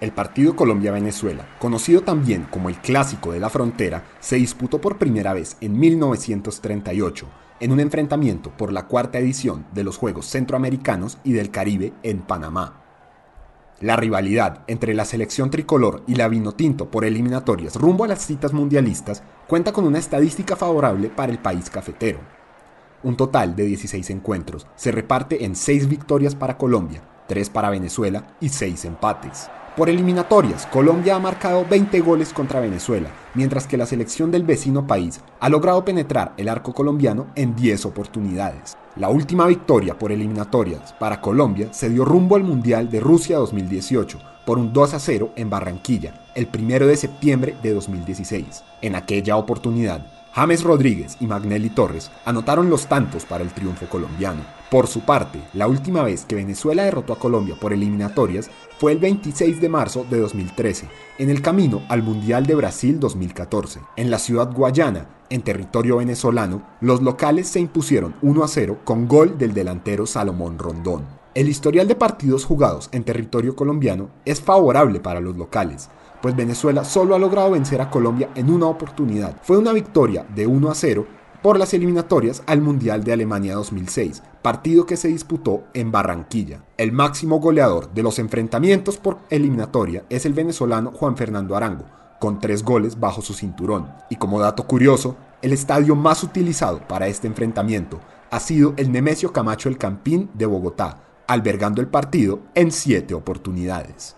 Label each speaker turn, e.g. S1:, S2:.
S1: El partido Colombia-Venezuela, conocido también como el Clásico de la Frontera, se disputó por primera vez en 1938 en un enfrentamiento por la cuarta edición de los Juegos Centroamericanos y del Caribe en Panamá. La rivalidad entre la selección tricolor y la vinotinto por eliminatorias rumbo a las citas mundialistas cuenta con una estadística favorable para el país cafetero. Un total de 16 encuentros se reparte en 6 victorias para Colombia, 3 para Venezuela y 6 empates. Por eliminatorias, Colombia ha marcado 20 goles contra Venezuela, mientras que la selección del vecino país ha logrado penetrar el arco colombiano en 10 oportunidades. La última victoria por eliminatorias para Colombia se dio rumbo al Mundial de Rusia 2018 por un 2 a 0 en Barranquilla, el 1 de septiembre de 2016. En aquella oportunidad, James Rodríguez y Magnelli Torres anotaron los tantos para el triunfo colombiano. Por su parte, la última vez que Venezuela derrotó a Colombia por eliminatorias fue el 26 de marzo de 2013, en el camino al Mundial de Brasil 2014. En la ciudad guayana, en territorio venezolano, los locales se impusieron 1 a 0 con gol del delantero Salomón Rondón. El historial de partidos jugados en territorio colombiano es favorable para los locales, pues Venezuela solo ha logrado vencer a Colombia en una oportunidad. Fue una victoria de 1 a 0 por las eliminatorias al Mundial de Alemania 2006, partido que se disputó en Barranquilla. El máximo goleador de los enfrentamientos por eliminatoria es el venezolano Juan Fernando Arango, con tres goles bajo su cinturón. Y como dato curioso, el estadio más utilizado para este enfrentamiento ha sido el Nemesio Camacho El Campín de Bogotá, albergando el partido en siete oportunidades.